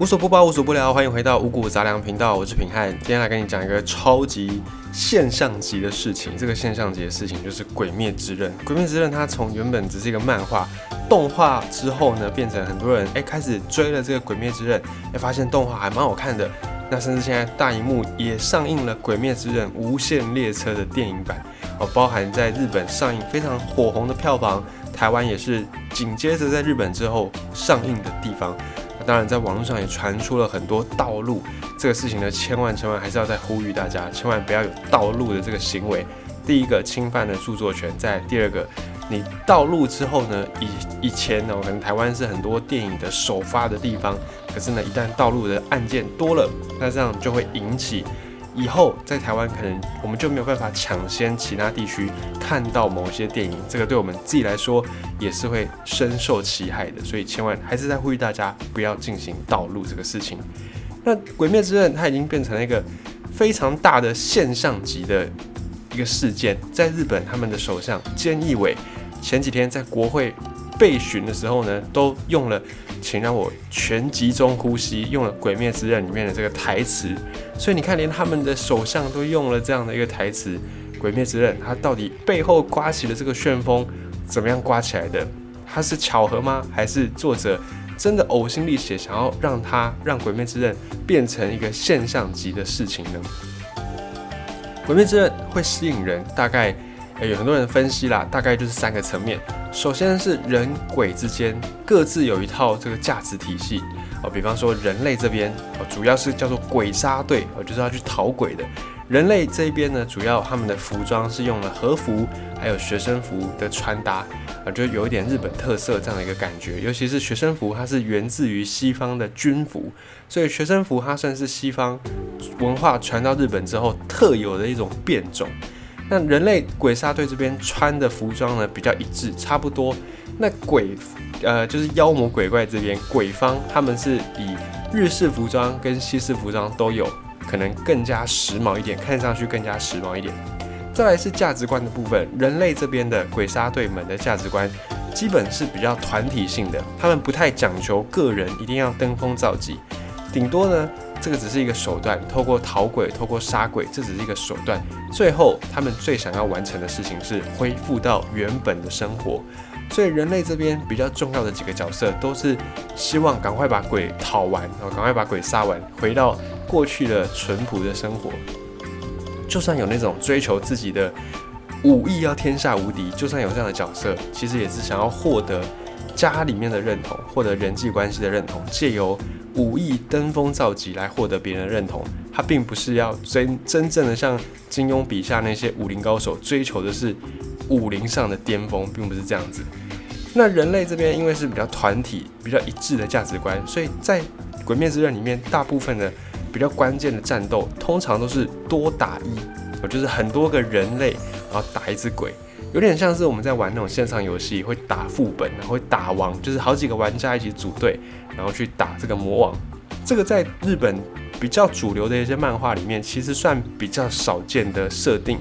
无所不包，无所不聊，欢迎回到五谷杂粮频道，我是品汉。今天来跟你讲一个超级现象级的事情。这个现象级的事情就是《鬼灭之刃》。《鬼灭之刃》它从原本只是一个漫画动画之后呢，变成很多人哎开始追了这个《鬼灭之刃》，哎发现动画还蛮好看的。那甚至现在大荧幕也上映了《鬼灭之刃：无限列车》的电影版哦，包含在日本上映非常火红的票房，台湾也是紧接着在日本之后上映的地方。当然，在网络上也传出了很多盗录这个事情呢，千万千万还是要再呼吁大家，千万不要有盗录的这个行为。第一个，侵犯了著作权；在第二个，你盗录之后呢，以以前呢，可能台湾是很多电影的首发的地方，可是呢，一旦盗录的案件多了，那这样就会引起。以后在台湾可能我们就没有办法抢先其他地区看到某些电影，这个对我们自己来说也是会深受其害的，所以千万还是在呼吁大家不要进行盗录这个事情。那《鬼灭之刃》它已经变成了一个非常大的现象级的一个事件，在日本他们的首相菅义伟前几天在国会被询的时候呢，都用了。请让我全集中呼吸，用了《鬼灭之刃》里面的这个台词，所以你看，连他们的首相都用了这样的一个台词，《鬼灭之刃》它到底背后刮起的这个旋风怎么样刮起来的？它是巧合吗？还是作者真的呕心沥血，想要让它让《鬼灭之刃》变成一个现象级的事情呢？《鬼灭之刃》会吸引人，大概。有很多人分析啦，大概就是三个层面。首先是人鬼之间各自有一套这个价值体系哦，比方说人类这边哦，主要是叫做鬼杀队哦，就是要去讨鬼的。人类这边呢，主要他们的服装是用了和服，还有学生服的穿搭啊，就有一点日本特色这样的一个感觉。尤其是学生服，它是源自于西方的军服，所以学生服它算是西方文化传到日本之后特有的一种变种。那人类鬼杀队这边穿的服装呢比较一致，差不多。那鬼，呃，就是妖魔鬼怪这边鬼方，他们是以日式服装跟西式服装都有，可能更加时髦一点，看上去更加时髦一点。再来是价值观的部分，人类这边的鬼杀队们的价值观基本是比较团体性的，他们不太讲求个人一定要登峰造极，顶多呢。这个只是一个手段，透过逃鬼，透过杀鬼，这只是一个手段。最后，他们最想要完成的事情是恢复到原本的生活。所以，人类这边比较重要的几个角色，都是希望赶快把鬼讨完，然后赶快把鬼杀完，回到过去的淳朴的生活。就算有那种追求自己的武艺要天下无敌，就算有这样的角色，其实也是想要获得家里面的认同，获得人际关系的认同，借由。武艺登峰造极来获得别人的认同，他并不是要真真正的像金庸笔下那些武林高手追求的是武林上的巅峰，并不是这样子。那人类这边因为是比较团体、比较一致的价值观，所以在《鬼灭之刃》里面，大部分的比较关键的战斗，通常都是多打一，就是很多个人类然后打一只鬼。有点像是我们在玩那种线上游戏，会打副本，然后会打王，就是好几个玩家一起组队，然后去打这个魔王。这个在日本比较主流的一些漫画里面，其实算比较少见的设定。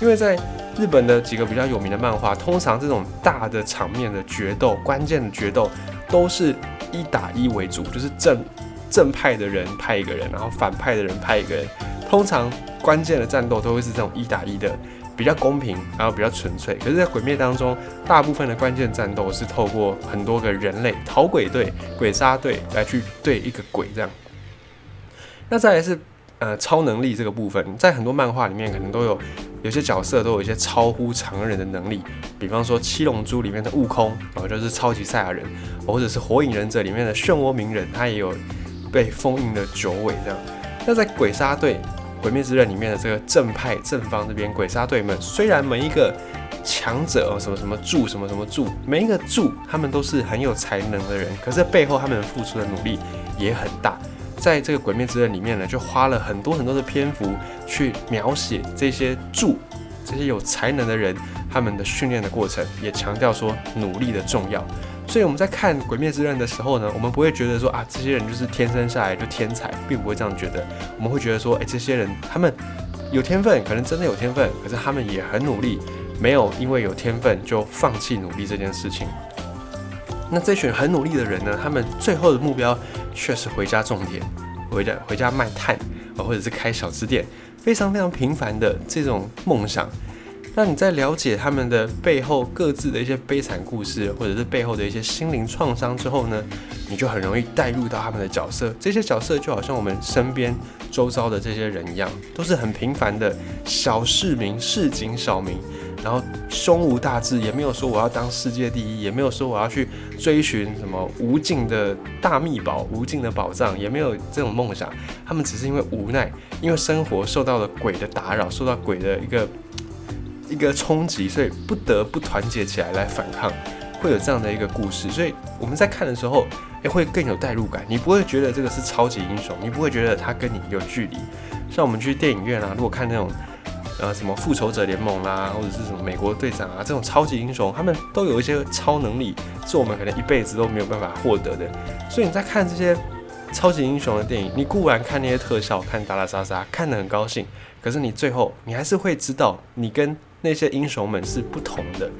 因为在日本的几个比较有名的漫画，通常这种大的场面的决斗、关键的决斗，都是一打一为主，就是正正派的人派一个人，然后反派的人派一个人。通常关键的战斗都会是这种一打一的。比较公平，然后比较纯粹。可是，在鬼灭当中，大部分的关键战斗是透过很多个人类逃鬼队、鬼杀队来去对一个鬼这样。那再来是呃超能力这个部分，在很多漫画里面可能都有有些角色都有一些超乎常人的能力，比方说七龙珠里面的悟空，然后就是超级赛亚人，或者是火影忍者里面的漩涡鸣人，他也有被封印的九尾这样。那在鬼杀队。《鬼灭之刃》里面的这个正派正方这边鬼杀队们，虽然每一个强者哦，什么什么柱什么什么柱，每一个柱他们都是很有才能的人，可是背后他们付出的努力也很大。在这个《鬼灭之刃》里面呢，就花了很多很多的篇幅去描写这些柱、这些有才能的人他们的训练的过程，也强调说努力的重要。所以我们在看《鬼灭之刃》的时候呢，我们不会觉得说啊，这些人就是天生下来就天才，并不会这样觉得。我们会觉得说，哎，这些人他们有天分，可能真的有天分，可是他们也很努力，没有因为有天分就放弃努力这件事情。那这群很努力的人呢，他们最后的目标却是回家种田，回家回家卖炭啊，或者是开小吃店，非常非常平凡的这种梦想。那你在了解他们的背后各自的一些悲惨故事，或者是背后的一些心灵创伤之后呢，你就很容易带入到他们的角色。这些角色就好像我们身边周遭的这些人一样，都是很平凡的小市民、市井小民。然后胸无大志，也没有说我要当世界第一，也没有说我要去追寻什么无尽的大秘宝、无尽的宝藏，也没有这种梦想。他们只是因为无奈，因为生活受到了鬼的打扰，受到鬼的一个一个冲击，所以不得不团结起来来反抗。会有这样的一个故事，所以我们在看的时候，也会更有代入感。你不会觉得这个是超级英雄，你不会觉得他跟你有距离。像我们去电影院啊，如果看那种。呃，什么复仇者联盟啦，或者是什么美国队长啊，这种超级英雄，他们都有一些超能力，是我们可能一辈子都没有办法获得的。所以你在看这些超级英雄的电影，你固然看那些特效，看打打杀杀，看得很高兴，可是你最后你还是会知道，你跟那些英雄们是不同的。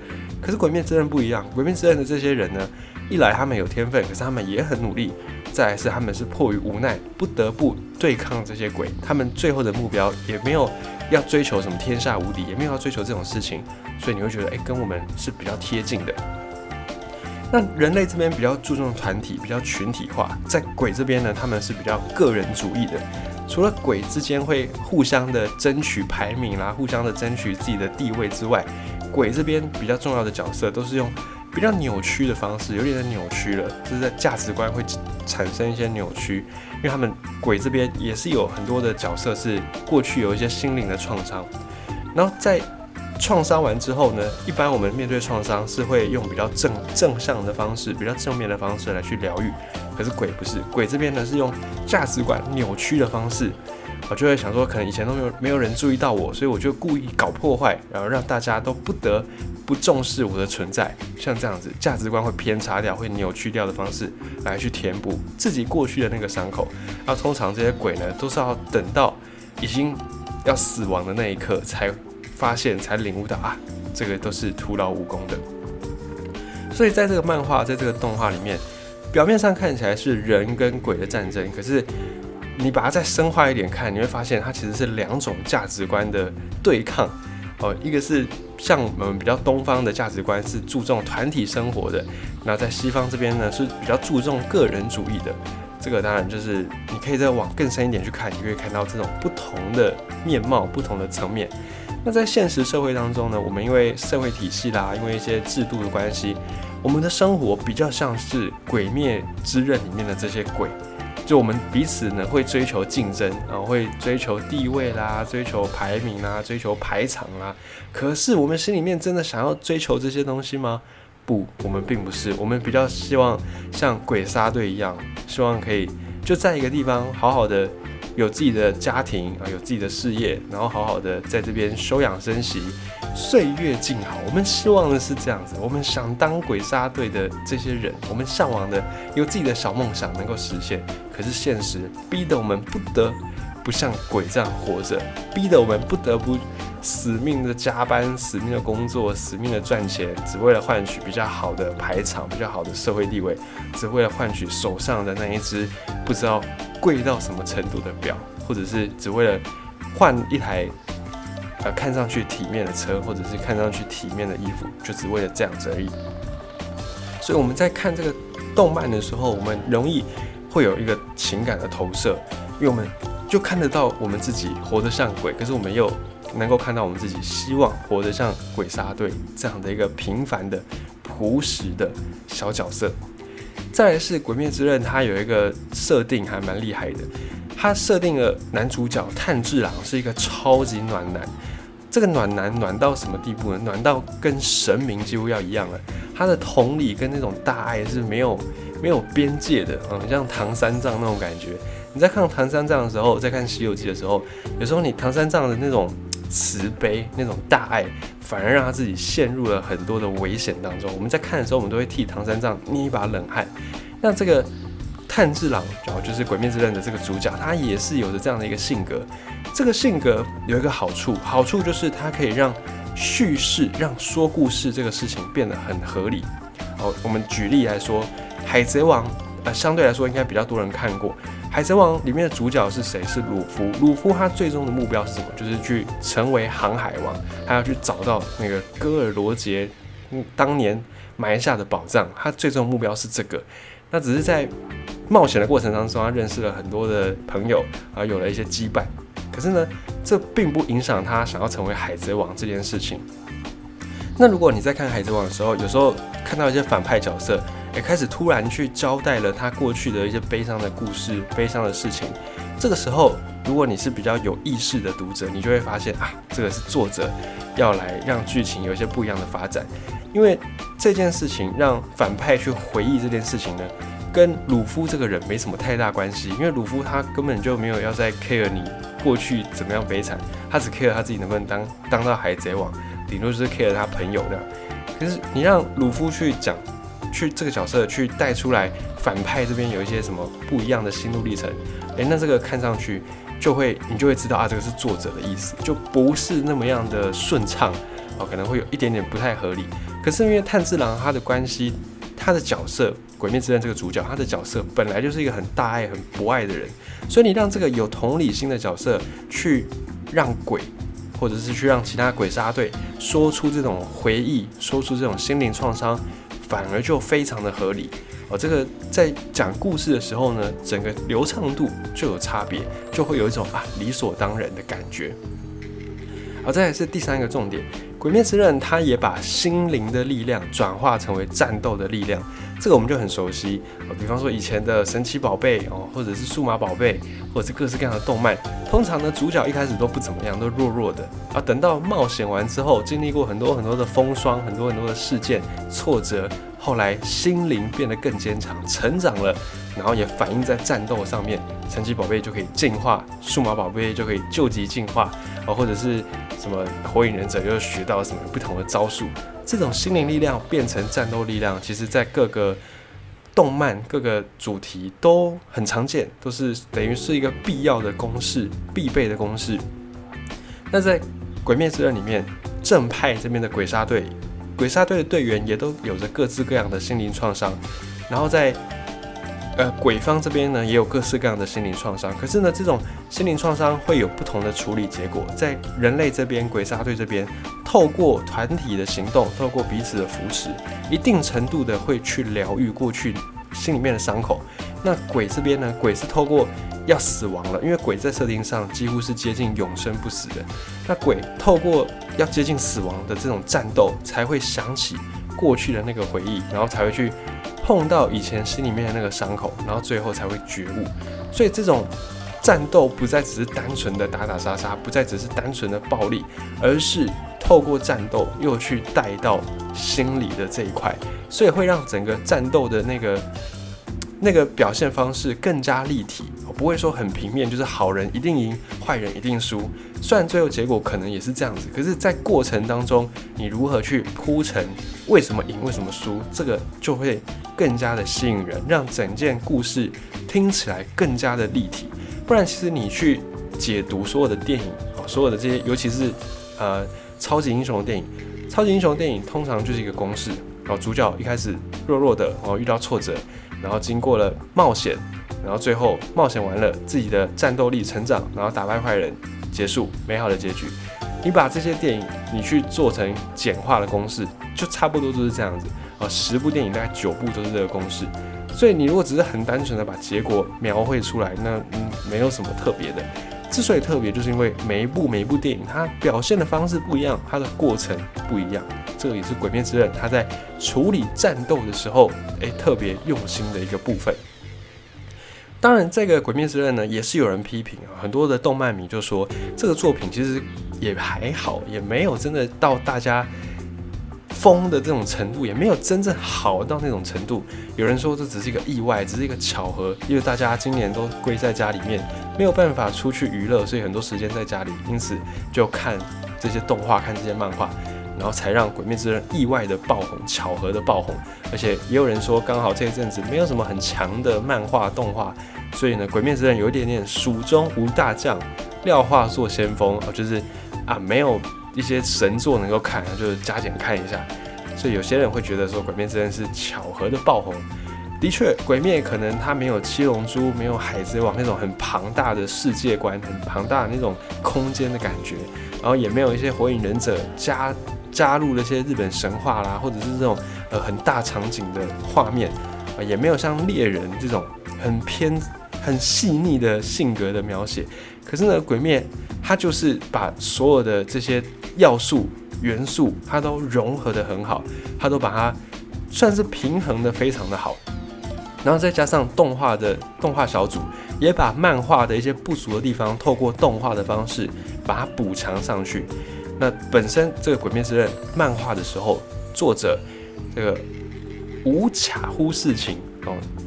可是鬼灭之刃不一样，鬼灭之刃的这些人呢，一来他们有天分，可是他们也很努力；再来是他们是迫于无奈，不得不对抗这些鬼，他们最后的目标也没有。要追求什么天下无敌，也没有要追求这种事情，所以你会觉得，哎，跟我们是比较贴近的。那人类这边比较注重团体，比较群体化，在鬼这边呢，他们是比较个人主义的。除了鬼之间会互相的争取排名啦，互相的争取自己的地位之外，鬼这边比较重要的角色都是用。比较扭曲的方式，有点扭曲了，就是在价值观会产生一些扭曲，因为他们鬼这边也是有很多的角色是过去有一些心灵的创伤，然后在创伤完之后呢，一般我们面对创伤是会用比较正正向的方式，比较正面的方式来去疗愈，可是鬼不是，鬼这边呢是用价值观扭曲的方式。我就会想说，可能以前都没有没有人注意到我，所以我就故意搞破坏，然后让大家都不得不重视我的存在。像这样子，价值观会偏差掉、会扭曲掉的方式来去填补自己过去的那个伤口。那通常这些鬼呢，都是要等到已经要死亡的那一刻，才发现、才领悟到啊，这个都是徒劳无功的。所以在这个漫画、在这个动画里面，表面上看起来是人跟鬼的战争，可是。你把它再深化一点看，你会发现它其实是两种价值观的对抗哦。一个是像我们比较东方的价值观是注重团体生活的，那在西方这边呢是比较注重个人主义的。这个当然就是你可以再往更深一点去看，你可以看到这种不同的面貌、不同的层面。那在现实社会当中呢，我们因为社会体系啦，因为一些制度的关系，我们的生活比较像是《鬼灭之刃》里面的这些鬼。就我们彼此呢会追求竞争，然后会追求地位啦，追求排名啦，追求排场啦。可是我们心里面真的想要追求这些东西吗？不，我们并不是。我们比较希望像鬼杀队一样，希望可以就在一个地方好好的有自己的家庭啊，有自己的事业，然后好好的在这边休养生息。岁月静好，我们希望的是这样子。我们想当鬼杀队的这些人，我们向往的有自己的小梦想能够实现。可是现实逼得我们不得不像鬼这样活着，逼得我们不得不死命的加班、死命的工作、死命的赚钱，只为了换取比较好的排场、比较好的社会地位，只为了换取手上的那一只不知道贵到什么程度的表，或者是只为了换一台。呃，看上去体面的车，或者是看上去体面的衣服，就只为了这样子而已。所以我们在看这个动漫的时候，我们容易会有一个情感的投射，因为我们就看得到我们自己活得像鬼，可是我们又能够看到我们自己希望活得像鬼杀队这样的一个平凡的、朴实的小角色。再来是《鬼灭之刃》，它有一个设定还蛮厉害的。它设定了男主角炭治郎是一个超级暖男，这个暖男暖到什么地步呢？暖到跟神明几乎要一样了。他的同理跟那种大爱是没有没有边界的，嗯，像唐三藏那种感觉。你在看唐三藏的时候，在看西游记的时候，有时候你唐三藏的那种慈悲、那种大爱，反而让他自己陷入了很多的危险当中。我们在看的时候，我们都会替唐三藏捏一把冷汗。那这个。炭治郎，然后就是《鬼灭之刃》的这个主角，他也是有着这样的一个性格。这个性格有一个好处，好处就是它可以让叙事、让说故事这个事情变得很合理。好，我们举例来说，《海贼王》呃，相对来说应该比较多人看过。海贼王里面的主角是谁？是鲁夫。鲁夫他最终的目标是什么？就是去成为航海王，他要去找到那个戈尔罗杰当年埋下的宝藏。他最终目标是这个。那只是在冒险的过程当中，他认识了很多的朋友，啊，有了一些羁绊。可是呢，这并不影响他想要成为海贼王这件事情。那如果你在看海贼王的时候，有时候看到一些反派角色。也开始突然去交代了他过去的一些悲伤的故事、悲伤的事情。这个时候，如果你是比较有意识的读者，你就会发现啊，这个是作者要来让剧情有一些不一样的发展。因为这件事情让反派去回忆这件事情呢，跟鲁夫这个人没什么太大关系。因为鲁夫他根本就没有要在 care 你过去怎么样悲惨，他只 care 他自己能不能当当到海贼王，顶多就是 care 他朋友的。可是你让鲁夫去讲。去这个角色去带出来反派这边有一些什么不一样的心路历程，诶，那这个看上去就会你就会知道啊，这个是作者的意思，就不是那么样的顺畅哦，可能会有一点点不太合理。可是因为炭治郎他的关系，他的角色《鬼灭之刃》这个主角，他的角色本来就是一个很大爱、很博爱的人，所以你让这个有同理心的角色去让鬼，或者是去让其他鬼杀队说出这种回忆，说出这种心灵创伤。反而就非常的合理哦，这个在讲故事的时候呢，整个流畅度就有差别，就会有一种啊理所当然的感觉。好，再来是第三个重点。《鬼灭之刃》它也把心灵的力量转化成为战斗的力量，这个我们就很熟悉。比方说以前的神奇宝贝哦，或者是数码宝贝，或者是各式各样的动漫，通常呢主角一开始都不怎么样，都弱弱的啊。等到冒险完之后，经历过很多很多的风霜，很多很多的事件挫折，后来心灵变得更坚强，成长了，然后也反映在战斗上面。神奇宝贝就可以进化，数码宝贝就可以救急进化啊，或者是。什么火影忍者又学到什么不同的招数？这种心灵力量变成战斗力量，其实在各个动漫、各个主题都很常见，都是等于是一个必要的公式、必备的公式。那在《鬼灭之刃》里面，正派这边的鬼杀队，鬼杀队的队员也都有着各自各样的心灵创伤，然后在。呃，鬼方这边呢也有各式各样的心灵创伤，可是呢，这种心灵创伤会有不同的处理结果。在人类这边，鬼杀队这边，透过团体的行动，透过彼此的扶持，一定程度的会去疗愈过去心里面的伤口。那鬼这边呢，鬼是透过要死亡了，因为鬼在设定上几乎是接近永生不死的。那鬼透过要接近死亡的这种战斗，才会想起过去的那个回忆，然后才会去。碰到以前心里面的那个伤口，然后最后才会觉悟。所以这种战斗不再只是单纯的打打杀杀，不再只是单纯的暴力，而是透过战斗又去带到心里的这一块，所以会让整个战斗的那个那个表现方式更加立体。不会说很平面，就是好人一定赢，坏人一定输。虽然最后结果可能也是这样子，可是，在过程当中，你如何去铺陈为什么赢，为什么输，这个就会更加的吸引人，让整件故事听起来更加的立体。不然，其实你去解读所有的电影，所有的这些，尤其是呃超级英雄的电影，超级英雄电影通常就是一个公式，然后主角一开始弱弱的，然后遇到挫折，然后经过了冒险。然后最后冒险完了，自己的战斗力成长，然后打败坏人，结束美好的结局。你把这些电影你去做成简化的公式，就差不多就是这样子啊。十部电影大概九部都是这个公式。所以你如果只是很单纯的把结果描绘出来，那嗯没有什么特别的。之所以特别，就是因为每一部每一部电影它表现的方式不一样，它的过程不一样。这个也是《鬼灭之刃》它在处理战斗的时候，诶特别用心的一个部分。当然，这个《鬼灭之刃》呢，也是有人批评啊。很多的动漫迷就说，这个作品其实也还好，也没有真的到大家疯的这种程度，也没有真正好到那种程度。有人说这只是一个意外，只是一个巧合，因为大家今年都归在家里面，没有办法出去娱乐，所以很多时间在家里，因此就看这些动画，看这些漫画。然后才让《鬼灭之刃》意外的爆红，巧合的爆红，而且也有人说，刚好这一阵子没有什么很强的漫画动画，所以呢，《鬼灭之刃》有一点点蜀中无大将，廖化做先锋啊，就是啊，没有一些神作能够看，就是加减看一下。所以有些人会觉得说，《鬼灭之刃》是巧合的爆红。的确，《鬼灭》可能它没有《七龙珠》、没有《海贼王》那种很庞大的世界观、很庞大的那种空间的感觉，然后也没有一些《火影忍者》加加入了一些日本神话啦，或者是这种呃很大场景的画面，啊，也没有像猎人这种很偏很细腻的性格的描写。可是呢，《鬼灭》它就是把所有的这些要素元素，它都融合的很好，它都把它算是平衡的非常的好。然后再加上动画的动画小组，也把漫画的一些不足的地方，透过动画的方式把它补偿上去。那本身这个《鬼灭之刃》漫画的时候，作者这个无卡乎事情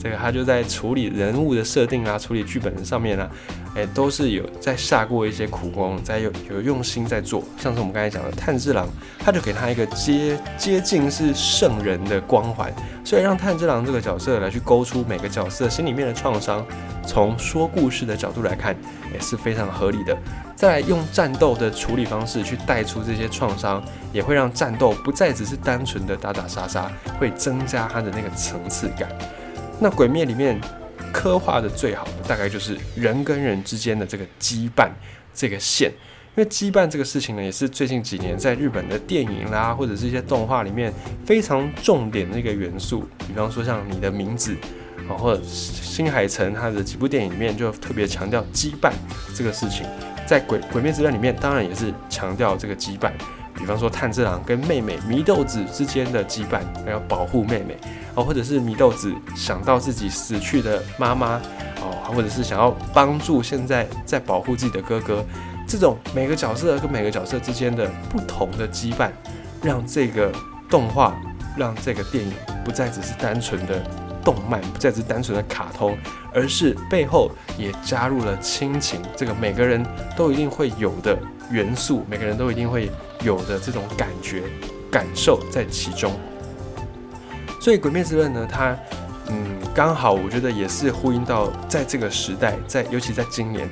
这个他就在处理人物的设定啊，处理剧本上面啊。哎，都是有在下过一些苦功，在有有用心在做。像是我们刚才讲的炭治郎，他就给他一个接接近是圣人的光环，所以让炭治郎这个角色来去勾出每个角色心里面的创伤。从说故事的角度来看，也是非常合理的。再用战斗的处理方式去带出这些创伤，也会让战斗不再只是单纯的打打杀杀，会增加它的那个层次感。那鬼灭里面。刻画的最好的大概就是人跟人之间的这个羁绊这个线，因为羁绊这个事情呢，也是最近几年在日本的电影啦，或者是一些动画里面非常重点的一个元素。比方说像你的名字啊，或者新海诚他的几部电影里面就特别强调羁绊这个事情，在鬼鬼灭之刃里面当然也是强调这个羁绊。比方说炭治郎跟妹妹祢豆子之间的羁绊，要保护妹妹哦，或者是祢豆子想到自己死去的妈妈哦，或者是想要帮助现在在保护自己的哥哥，这种每个角色跟每个角色之间的不同的羁绊，让这个动画，让这个电影不再只是单纯的动漫，不再是单纯的卡通，而是背后也加入了亲情，这个每个人都一定会有的元素，每个人都一定会。有的这种感觉、感受在其中，所以《鬼灭之刃》呢，它嗯，刚好我觉得也是呼应到在这个时代，在尤其在今年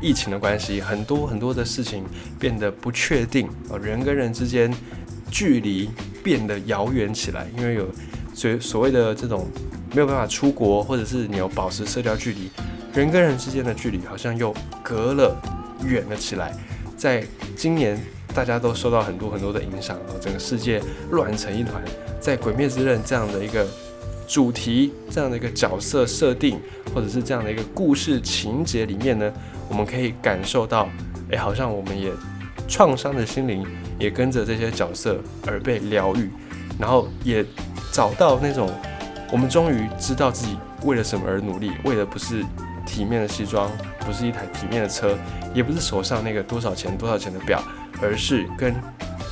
疫情的关系，很多很多的事情变得不确定啊，人跟人之间距离变得遥远起来，因为有所所谓的这种没有办法出国，或者是你有保持社交距离，人跟人之间的距离好像又隔了远了起来，在今年。大家都受到很多很多的影响，然后整个世界乱成一团。在《鬼灭之刃》这样的一个主题、这样的一个角色设定，或者是这样的一个故事情节里面呢，我们可以感受到，哎，好像我们也创伤的心灵也跟着这些角色而被疗愈，然后也找到那种我们终于知道自己为了什么而努力，为的不是体面的西装，不是一台体面的车，也不是手上那个多少钱多少钱的表。而是跟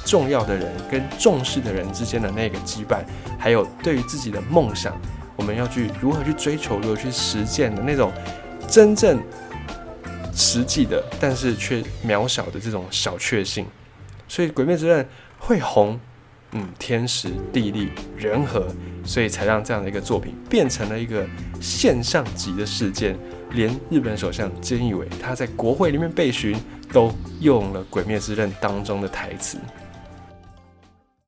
重要的人、跟重视的人之间的那个羁绊，还有对于自己的梦想，我们要去如何去追求、如何去实践的那种真正实际的，但是却渺小的这种小确幸。所以《鬼灭之刃》会红，嗯，天时地利人和，所以才让这样的一个作品变成了一个现象级的事件。连日本首相菅义伟他在国会里面被询。都用了《鬼灭之刃》当中的台词。